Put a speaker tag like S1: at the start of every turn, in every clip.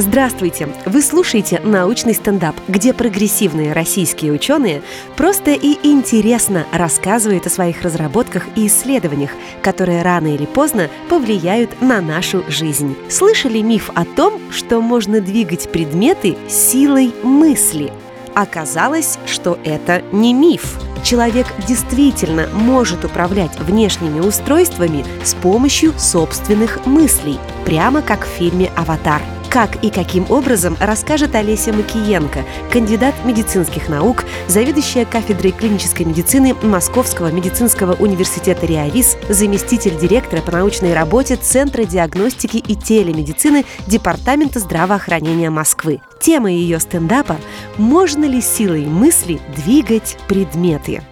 S1: Здравствуйте! Вы слушаете «Научный стендап», где прогрессивные российские ученые просто и интересно рассказывают о своих разработках и исследованиях, которые рано или поздно повлияют на нашу жизнь. Слышали миф о том, что можно двигать предметы силой мысли? Оказалось, что это не миф. Человек действительно может управлять внешними устройствами с помощью собственных мыслей, прямо как в фильме «Аватар». Как и каким образом, расскажет Олеся Макиенко, кандидат медицинских наук, заведующая кафедрой клинической медицины Московского медицинского университета РИАВИС, заместитель директора по научной работе Центра диагностики и телемедицины Департамента здравоохранения Москвы. Тема ее стендапа «Можно ли силой мысли двигать предметы?»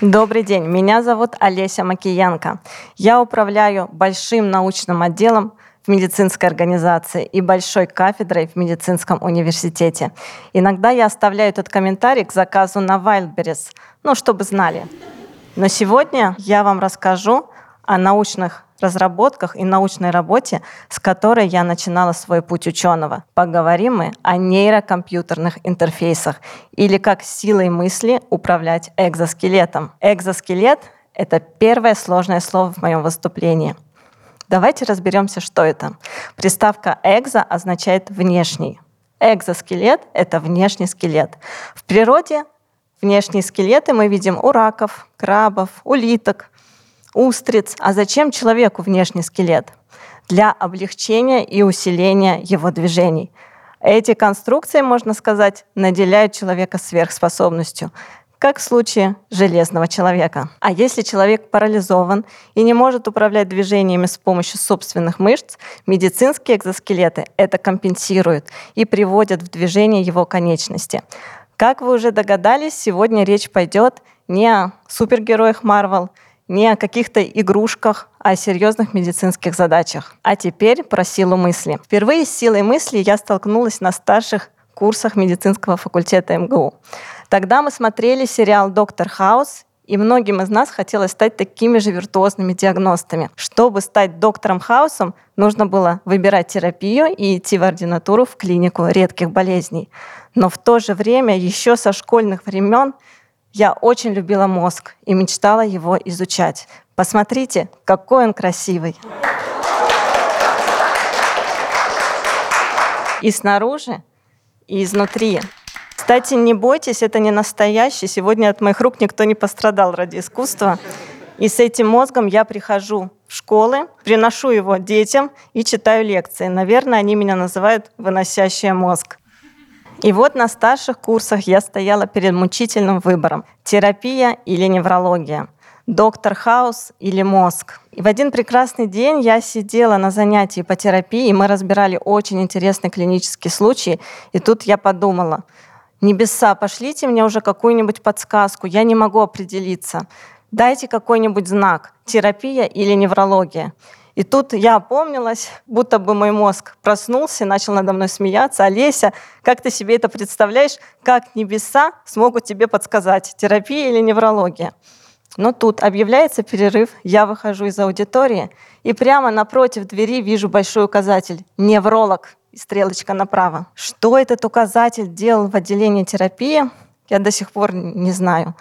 S2: Добрый день, меня зовут Олеся Макиенко. Я управляю большим научным отделом в медицинской организации и большой кафедрой в медицинском университете. Иногда я оставляю этот комментарий к заказу на Wildberries, ну, чтобы знали. Но сегодня я вам расскажу о научных разработках и научной работе, с которой я начинала свой путь ученого. Поговорим мы о нейрокомпьютерных интерфейсах или как силой мысли управлять экзоскелетом. Экзоскелет — это первое сложное слово в моем выступлении. Давайте разберемся, что это. Приставка «экзо» означает «внешний». Экзоскелет — это внешний скелет. В природе внешние скелеты мы видим у раков, крабов, улиток, устриц. А зачем человеку внешний скелет? Для облегчения и усиления его движений. Эти конструкции, можно сказать, наделяют человека сверхспособностью, как в случае железного человека. А если человек парализован и не может управлять движениями с помощью собственных мышц, медицинские экзоскелеты это компенсируют и приводят в движение его конечности. Как вы уже догадались, сегодня речь пойдет не о супергероях Марвел, не о каких-то игрушках, а о серьезных медицинских задачах. А теперь про силу мысли. Впервые с силой мысли я столкнулась на старших курсах медицинского факультета МГУ. Тогда мы смотрели сериал «Доктор Хаус», и многим из нас хотелось стать такими же виртуозными диагностами. Чтобы стать доктором Хаусом, нужно было выбирать терапию и идти в ординатуру в клинику редких болезней. Но в то же время еще со школьных времен я очень любила мозг и мечтала его изучать. Посмотрите, какой он красивый. И снаружи, и изнутри. Кстати, не бойтесь, это не настоящий. Сегодня от моих рук никто не пострадал ради искусства. И с этим мозгом я прихожу в школы, приношу его детям и читаю лекции. Наверное, они меня называют «выносящая мозг». И вот на старших курсах я стояла перед мучительным выбором – терапия или неврология, доктор Хаус или мозг. И в один прекрасный день я сидела на занятии по терапии, и мы разбирали очень интересный клинический случай, и тут я подумала, небеса, пошлите мне уже какую-нибудь подсказку, я не могу определиться. Дайте какой-нибудь знак, терапия или неврология. И тут я опомнилась, будто бы мой мозг проснулся начал надо мной смеяться. Олеся, как ты себе это представляешь? Как небеса смогут тебе подсказать, терапия или неврология? Но тут объявляется перерыв, я выхожу из аудитории, и прямо напротив двери вижу большой указатель «Невролог» и стрелочка направо. Что этот указатель делал в отделении терапии, я до сих пор не знаю.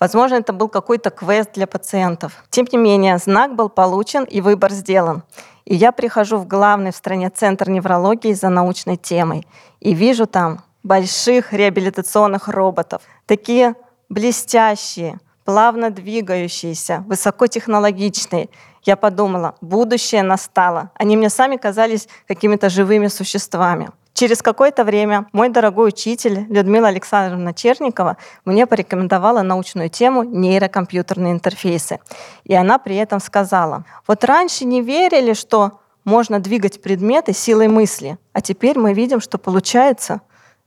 S2: Возможно, это был какой-то квест для пациентов. Тем не менее, знак был получен и выбор сделан. И я прихожу в главный в стране центр неврологии за научной темой и вижу там больших реабилитационных роботов. Такие блестящие, плавно двигающиеся, высокотехнологичные. Я подумала, будущее настало. Они мне сами казались какими-то живыми существами. Через какое-то время мой дорогой учитель Людмила Александровна Черникова мне порекомендовала научную тему нейрокомпьютерные интерфейсы. И она при этом сказала, вот раньше не верили, что можно двигать предметы силой мысли, а теперь мы видим, что получается.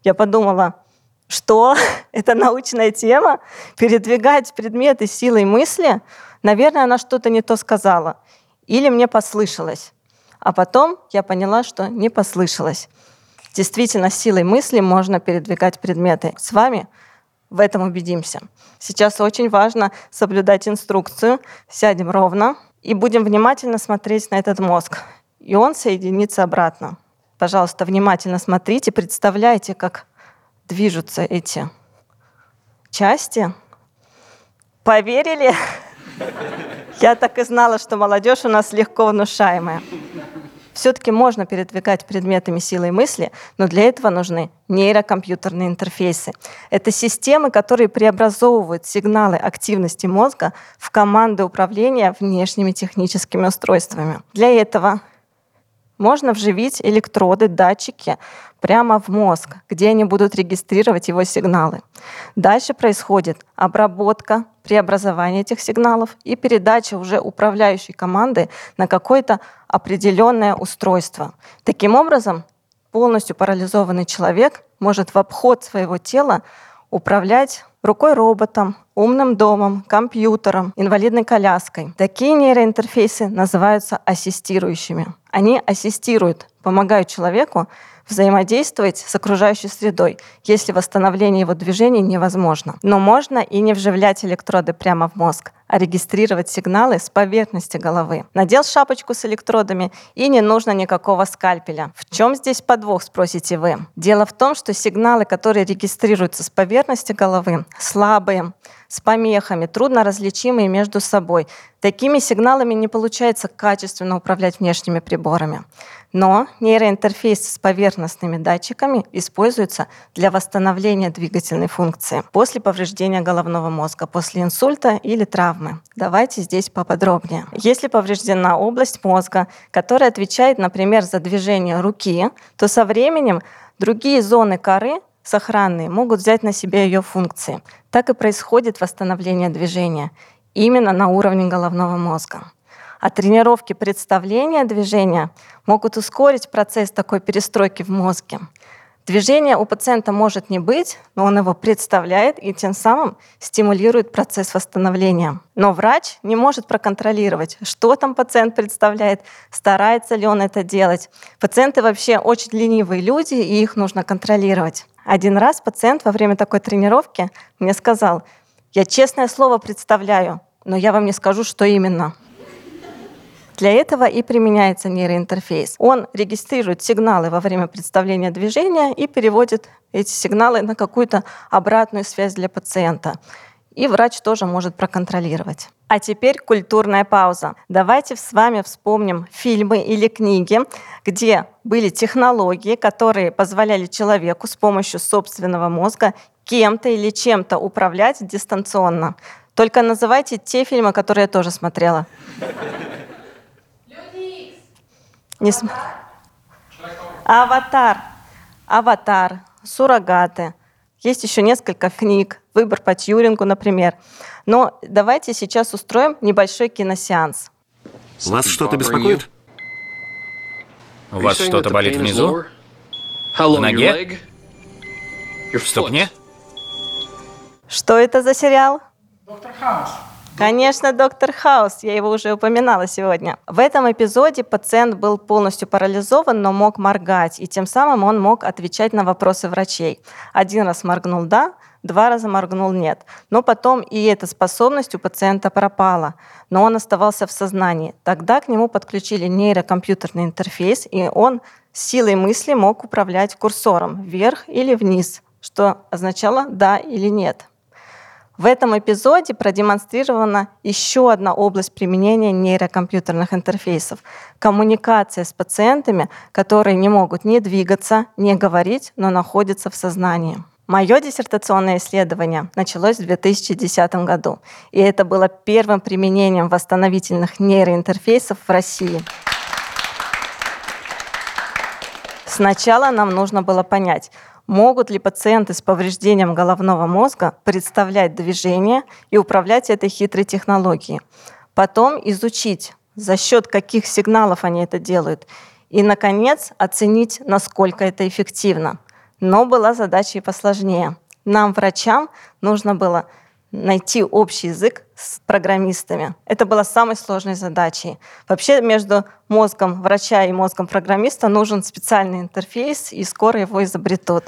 S2: Я подумала, что это научная тема, передвигать предметы силой мысли, наверное, она что-то не то сказала. Или мне послышалось. А потом я поняла, что не послышалось. Действительно, силой мысли можно передвигать предметы. С вами в этом убедимся. Сейчас очень важно соблюдать инструкцию. Сядем ровно и будем внимательно смотреть на этот мозг. И он соединится обратно. Пожалуйста, внимательно смотрите, представляйте, как движутся эти части. Поверили? Я так и знала, что молодежь у нас легко внушаемая. Все-таки можно передвигать предметами силой мысли, но для этого нужны нейрокомпьютерные интерфейсы. Это системы, которые преобразовывают сигналы активности мозга в команды управления внешними техническими устройствами. Для этого можно вживить электроды, датчики прямо в мозг, где они будут регистрировать его сигналы. Дальше происходит обработка, преобразование этих сигналов и передача уже управляющей команды на какое-то определенное устройство. Таким образом, полностью парализованный человек может в обход своего тела управлять рукой роботом, умным домом, компьютером, инвалидной коляской. Такие нейроинтерфейсы называются ассистирующими. Они ассистируют, помогают человеку взаимодействовать с окружающей средой, если восстановление его движений невозможно. Но можно и не вживлять электроды прямо в мозг, а регистрировать сигналы с поверхности головы. Надел шапочку с электродами, и не нужно никакого скальпеля. В чем здесь подвох, спросите вы? Дело в том, что сигналы, которые регистрируются с поверхности головы, слабые, с помехами, трудно различимые между собой. Такими сигналами не получается качественно управлять внешними приборами. Но нейроинтерфейс с поверхностными датчиками используется для восстановления двигательной функции после повреждения головного мозга, после инсульта или травмы. Давайте здесь поподробнее. Если повреждена область мозга, которая отвечает, например, за движение руки, то со временем другие зоны коры сохранные могут взять на себя ее функции. Так и происходит восстановление движения именно на уровне головного мозга. А тренировки представления движения могут ускорить процесс такой перестройки в мозге. Движения у пациента может не быть, но он его представляет и тем самым стимулирует процесс восстановления. Но врач не может проконтролировать, что там пациент представляет, старается ли он это делать. Пациенты вообще очень ленивые люди, и их нужно контролировать. Один раз пациент во время такой тренировки мне сказал, я честное слово представляю, но я вам не скажу, что именно. Для этого и применяется нейроинтерфейс. Он регистрирует сигналы во время представления движения и переводит эти сигналы на какую-то обратную связь для пациента. И врач тоже может проконтролировать. А теперь культурная пауза. Давайте с вами вспомним фильмы или книги, где были технологии, которые позволяли человеку с помощью собственного мозга кем-то или чем-то управлять дистанционно. Только называйте те фильмы, которые я тоже смотрела. Не см... Аватар. Аватар. Суррогаты. Есть еще несколько книг. Выбор по Тьюрингу, например. Но давайте сейчас устроим небольшой киносеанс.
S3: Вас что-то беспокоит?
S4: У вас что-то болит внизу? В ноге? В ступне?
S2: Что это за сериал? Доктор Хаус. Конечно, доктор Хаус, я его уже упоминала сегодня. В этом эпизоде пациент был полностью парализован, но мог моргать, и тем самым он мог отвечать на вопросы врачей. Один раз моргнул «да», два раза моргнул «нет». Но потом и эта способность у пациента пропала, но он оставался в сознании. Тогда к нему подключили нейрокомпьютерный интерфейс, и он силой мысли мог управлять курсором вверх или вниз, что означало «да» или «нет». В этом эпизоде продемонстрирована еще одна область применения нейрокомпьютерных интерфейсов – коммуникация с пациентами, которые не могут ни двигаться, ни говорить, но находятся в сознании. Мое диссертационное исследование началось в 2010 году, и это было первым применением восстановительных нейроинтерфейсов в России. Сначала нам нужно было понять, Могут ли пациенты с повреждением головного мозга представлять движение и управлять этой хитрой технологией? Потом изучить, за счет каких сигналов они это делают. И, наконец, оценить, насколько это эффективно. Но была задача и посложнее. Нам, врачам, нужно было найти общий язык с программистами. Это было самой сложной задачей. Вообще между мозгом врача и мозгом программиста нужен специальный интерфейс, и скоро его изобретут.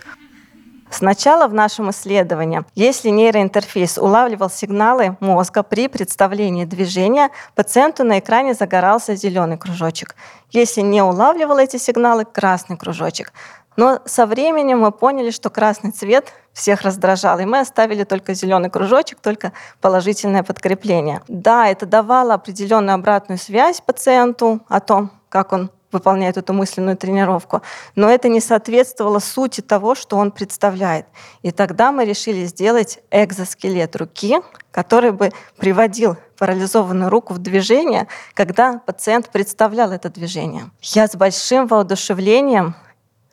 S2: Сначала в нашем исследовании, если нейроинтерфейс улавливал сигналы мозга при представлении движения, пациенту на экране загорался зеленый кружочек. Если не улавливал эти сигналы, красный кружочек. Но со временем мы поняли, что красный цвет всех раздражал, и мы оставили только зеленый кружочек, только положительное подкрепление. Да, это давало определенную обратную связь пациенту о том, как он выполняет эту мысленную тренировку, но это не соответствовало сути того, что он представляет. И тогда мы решили сделать экзоскелет руки, который бы приводил парализованную руку в движение, когда пациент представлял это движение. Я с большим воодушевлением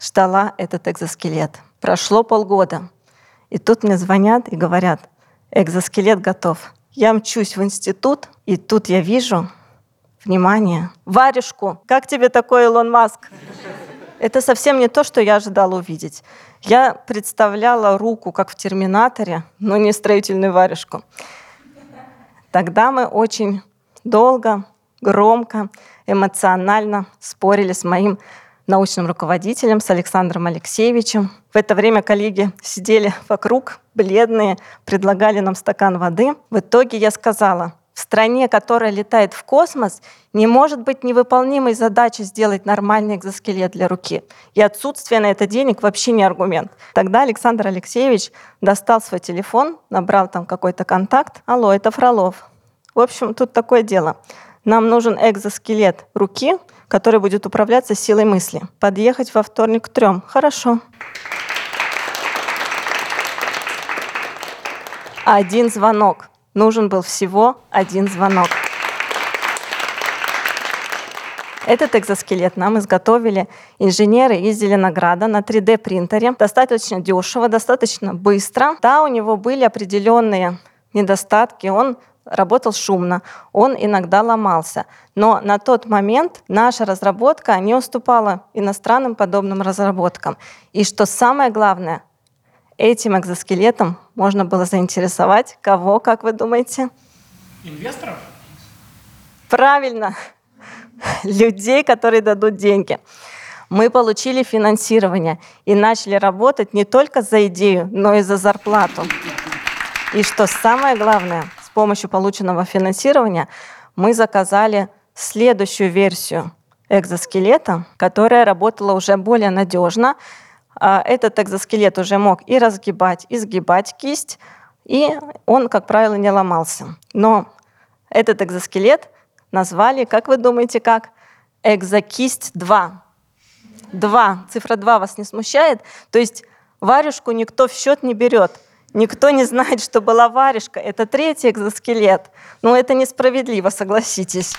S2: ждала этот экзоскелет. Прошло полгода. И тут мне звонят и говорят, экзоскелет готов. Я мчусь в институт, и тут я вижу, внимание, варежку. Как тебе такой Илон Маск? Это совсем не то, что я ожидала увидеть. Я представляла руку, как в «Терминаторе», но не строительную варежку. Тогда мы очень долго, громко, эмоционально спорили с моим научным руководителем, с Александром Алексеевичем. В это время коллеги сидели вокруг, бледные, предлагали нам стакан воды. В итоге я сказала, в стране, которая летает в космос, не может быть невыполнимой задачи сделать нормальный экзоскелет для руки. И отсутствие на это денег вообще не аргумент. Тогда Александр Алексеевич достал свой телефон, набрал там какой-то контакт. Алло, это Фролов. В общем, тут такое дело. Нам нужен экзоскелет руки, который будет управляться силой мысли. Подъехать во вторник к трем. Хорошо. Один звонок. Нужен был всего один звонок. Этот экзоскелет нам изготовили инженеры из Зеленограда на 3D-принтере. Достаточно дешево, достаточно быстро. Да, у него были определенные недостатки. Он работал шумно, он иногда ломался. Но на тот момент наша разработка не уступала иностранным подобным разработкам. И что самое главное, этим экзоскелетом можно было заинтересовать кого, как вы думаете?
S5: Инвесторов?
S2: Правильно, людей, которые дадут деньги. Мы получили финансирование и начали работать не только за идею, но и за зарплату. И что самое главное, помощью полученного финансирования мы заказали следующую версию экзоскелета, которая работала уже более надежно. А, этот экзоскелет уже мог и разгибать, и сгибать кисть, и он, как правило, не ломался. Но этот экзоскелет назвали, как вы думаете, как? Экзокисть 2. 2. Цифра 2 вас не смущает? То есть варежку никто в счет не берет. Никто не знает, что была варежка. Это третий экзоскелет. Но это несправедливо, согласитесь.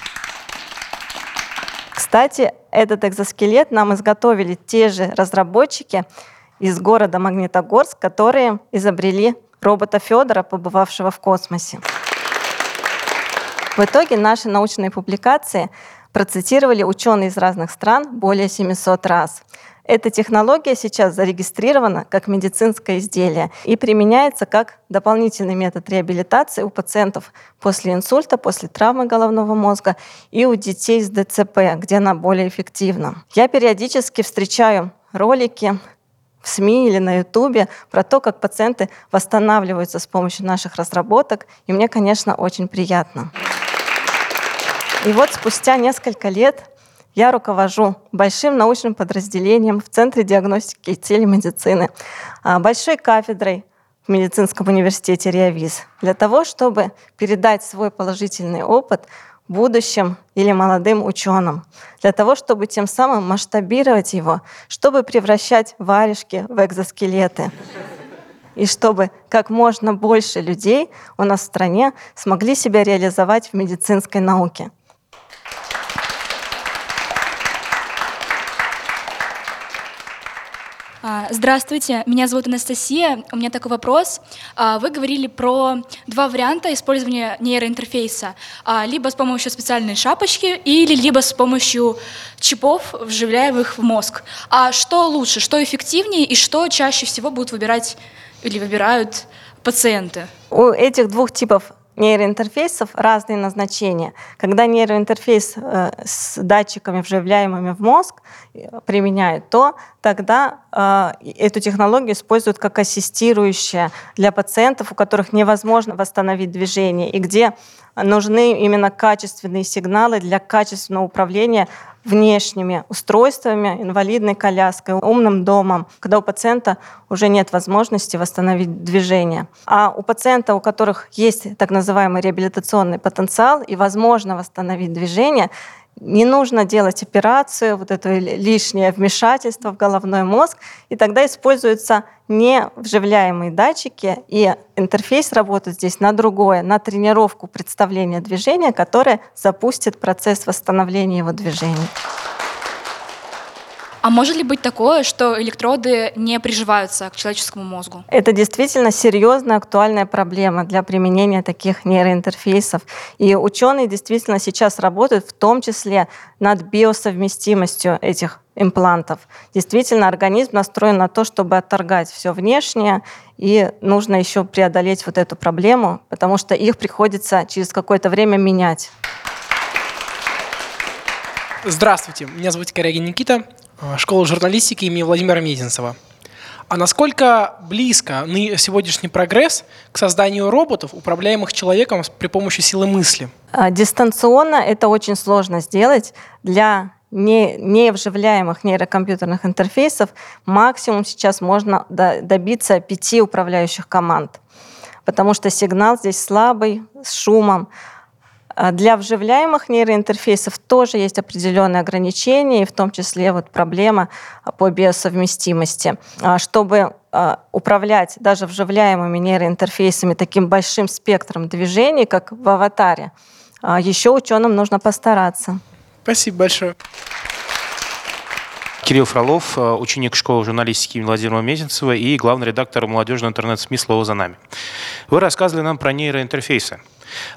S2: Кстати, этот экзоскелет нам изготовили те же разработчики из города Магнитогорск, которые изобрели робота Федора, побывавшего в космосе. В итоге наши научные публикации процитировали ученые из разных стран более 700 раз. Эта технология сейчас зарегистрирована как медицинское изделие и применяется как дополнительный метод реабилитации у пациентов после инсульта, после травмы головного мозга и у детей с ДЦП, где она более эффективна. Я периодически встречаю ролики в СМИ или на Ютубе про то, как пациенты восстанавливаются с помощью наших разработок, и мне, конечно, очень приятно. И вот спустя несколько лет я руковожу большим научным подразделением в Центре диагностики и телемедицины, а, большой кафедрой в медицинском университете РИАВИЗ для того, чтобы передать свой положительный опыт будущим или молодым ученым, для того, чтобы тем самым масштабировать его, чтобы превращать варежки в экзоскелеты и чтобы как можно больше людей у нас в стране смогли себя реализовать в медицинской науке.
S6: Здравствуйте, меня зовут Анастасия. У меня такой вопрос. А, вы говорили про два варианта использования нейроинтерфейса. А, либо с помощью специальной шапочки, или либо с помощью чипов, вживляемых в мозг. А что лучше, что эффективнее и что чаще всего будут выбирать или выбирают пациенты?
S2: У этих двух типов нейроинтерфейсов разные назначения. Когда нейроинтерфейс э, с датчиками, вживляемыми в мозг, э, применяют, то тогда э, эту технологию используют как ассистирующая для пациентов, у которых невозможно восстановить движение, и где нужны именно качественные сигналы для качественного управления внешними устройствами, инвалидной коляской, умным домом, когда у пациента уже нет возможности восстановить движение. А у пациента, у которых есть так называемый реабилитационный потенциал и возможно восстановить движение, не нужно делать операцию, вот это лишнее вмешательство в головной мозг, и тогда используются не вживляемые датчики, и интерфейс работает здесь на другое, на тренировку представления движения, которая запустит процесс восстановления его движения.
S6: А может ли быть такое, что электроды не приживаются к человеческому мозгу?
S2: Это действительно серьезная, актуальная проблема для применения таких нейроинтерфейсов. И ученые действительно сейчас работают в том числе над биосовместимостью этих имплантов. Действительно, организм настроен на то, чтобы отторгать все внешнее, и нужно еще преодолеть вот эту проблему, потому что их приходится через какое-то время менять.
S5: Здравствуйте, меня зовут Корягин Никита. Э, школа журналистики имени Владимира Мезенцева. А насколько близко сегодняшний прогресс к созданию роботов, управляемых человеком при помощи силы мысли?
S2: А, дистанционно это очень сложно сделать. Для не, не вживляемых нейрокомпьютерных интерфейсов максимум сейчас можно добиться пяти управляющих команд, потому что сигнал здесь слабый, с шумом. А для вживляемых нейроинтерфейсов тоже есть определенные ограничения, и в том числе вот проблема по биосовместимости. А чтобы а, управлять даже вживляемыми нейроинтерфейсами таким большим спектром движений, как в аватаре, еще ученым нужно постараться.
S5: Спасибо большое.
S7: Кирилл Фролов, ученик школы журналистики Владимира Мезенцева и главный редактор молодежного интернет-СМИ «Слово за нами». Вы рассказывали нам про нейроинтерфейсы.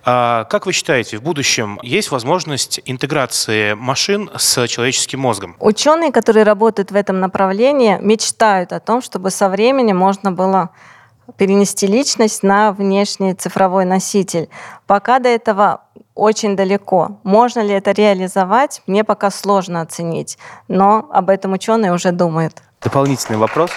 S7: А, как вы считаете, в будущем есть возможность интеграции машин с человеческим мозгом?
S2: Ученые, которые работают в этом направлении, мечтают о том, чтобы со временем можно было перенести личность на внешний цифровой носитель. Пока до этого очень далеко. Можно ли это реализовать, мне пока сложно оценить, но об этом ученые уже думают.
S7: Дополнительный вопрос.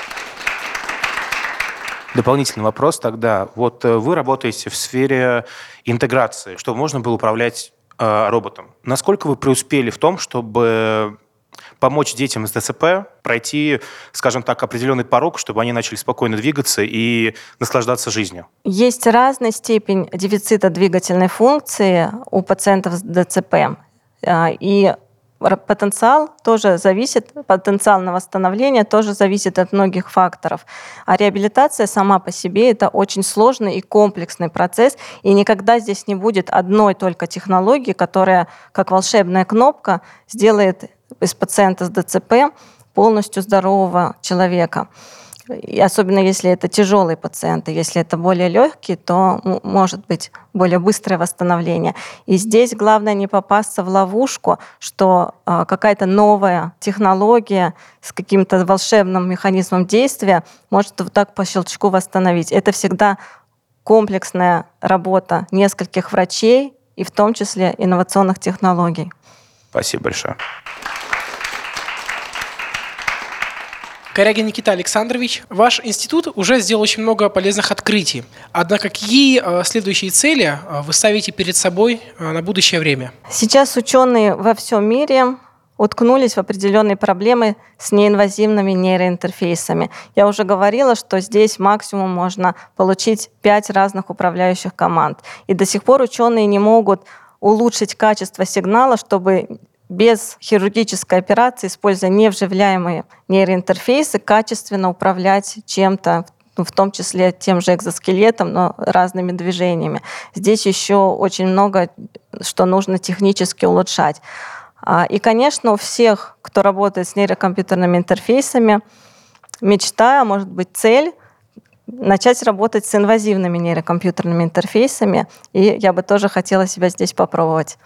S7: Дополнительный вопрос тогда. Вот э, вы работаете в сфере интеграции, чтобы можно было управлять э, роботом. Насколько вы преуспели в том, чтобы помочь детям с ДЦП пройти, скажем так, определенный порог, чтобы они начали спокойно двигаться и наслаждаться жизнью?
S2: Есть разная степень дефицита двигательной функции у пациентов с ДЦП. А, и потенциал тоже зависит, потенциал на восстановление тоже зависит от многих факторов. А реабилитация сама по себе это очень сложный и комплексный процесс, и никогда здесь не будет одной только технологии, которая, как волшебная кнопка, сделает из пациента с ДЦП полностью здорового человека. И особенно если это тяжелые пациенты, если это более легкие, то может быть более быстрое восстановление. И здесь главное не попасться в ловушку, что э, какая-то новая технология с каким-то волшебным механизмом действия может вот так по щелчку восстановить. Это всегда комплексная работа нескольких врачей и в том числе инновационных технологий.
S7: Спасибо большое.
S5: Корягин Никита Александрович, ваш институт уже сделал очень много полезных открытий. Однако какие э, следующие цели э, вы ставите перед собой э, на будущее время?
S2: Сейчас ученые во всем мире уткнулись в определенные проблемы с неинвазивными нейроинтерфейсами. Я уже говорила, что здесь максимум можно получить пять разных управляющих команд. И до сих пор ученые не могут улучшить качество сигнала, чтобы без хирургической операции, используя невживляемые нейроинтерфейсы, качественно управлять чем-то, в том числе тем же экзоскелетом, но разными движениями. Здесь еще очень много, что нужно технически улучшать. А, и, конечно, у всех, кто работает с нейрокомпьютерными интерфейсами, мечта, а может быть цель, начать работать с инвазивными нейрокомпьютерными интерфейсами. И я бы тоже хотела себя здесь попробовать.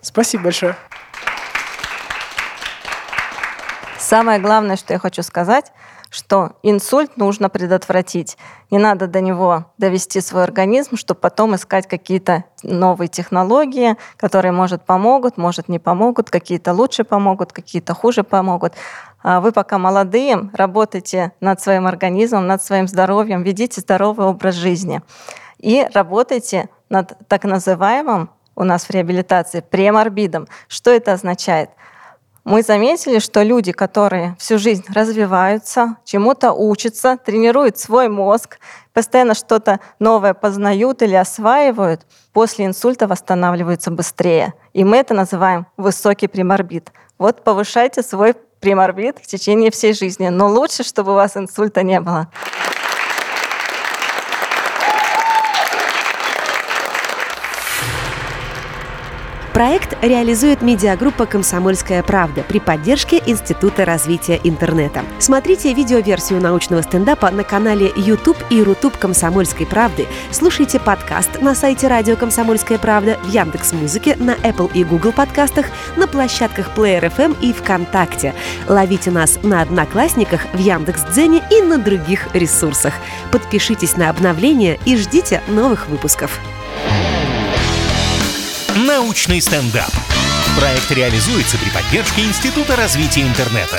S5: Спасибо большое.
S2: Самое главное, что я хочу сказать, что инсульт нужно предотвратить. Не надо до него довести свой организм, чтобы потом искать какие-то новые технологии, которые, может, помогут, может, не помогут, какие-то лучше помогут, какие-то хуже помогут. А вы пока молодые, работайте над своим организмом, над своим здоровьем, ведите здоровый образ жизни. И работайте над так называемым у нас в реабилитации преморбидом. Что это означает? Мы заметили, что люди, которые всю жизнь развиваются, чему-то учатся, тренируют свой мозг, постоянно что-то новое познают или осваивают, после инсульта восстанавливаются быстрее. И мы это называем высокий преморбид. Вот повышайте свой преморбид в течение всей жизни. Но лучше, чтобы у вас инсульта не было.
S1: Проект реализует медиагруппа «Комсомольская правда» при поддержке Института развития интернета. Смотрите видеоверсию научного стендапа на канале YouTube и Рутуб «Комсомольской правды». Слушайте подкаст на сайте радио «Комсомольская правда», в Яндекс Музыке, на Apple и Google подкастах, на площадках Player FM и ВКонтакте. Ловите нас на Одноклассниках, в Яндекс Дзене и на других ресурсах. Подпишитесь на обновления и ждите новых выпусков.
S8: Научный стендап. Проект реализуется при поддержке Института развития интернета.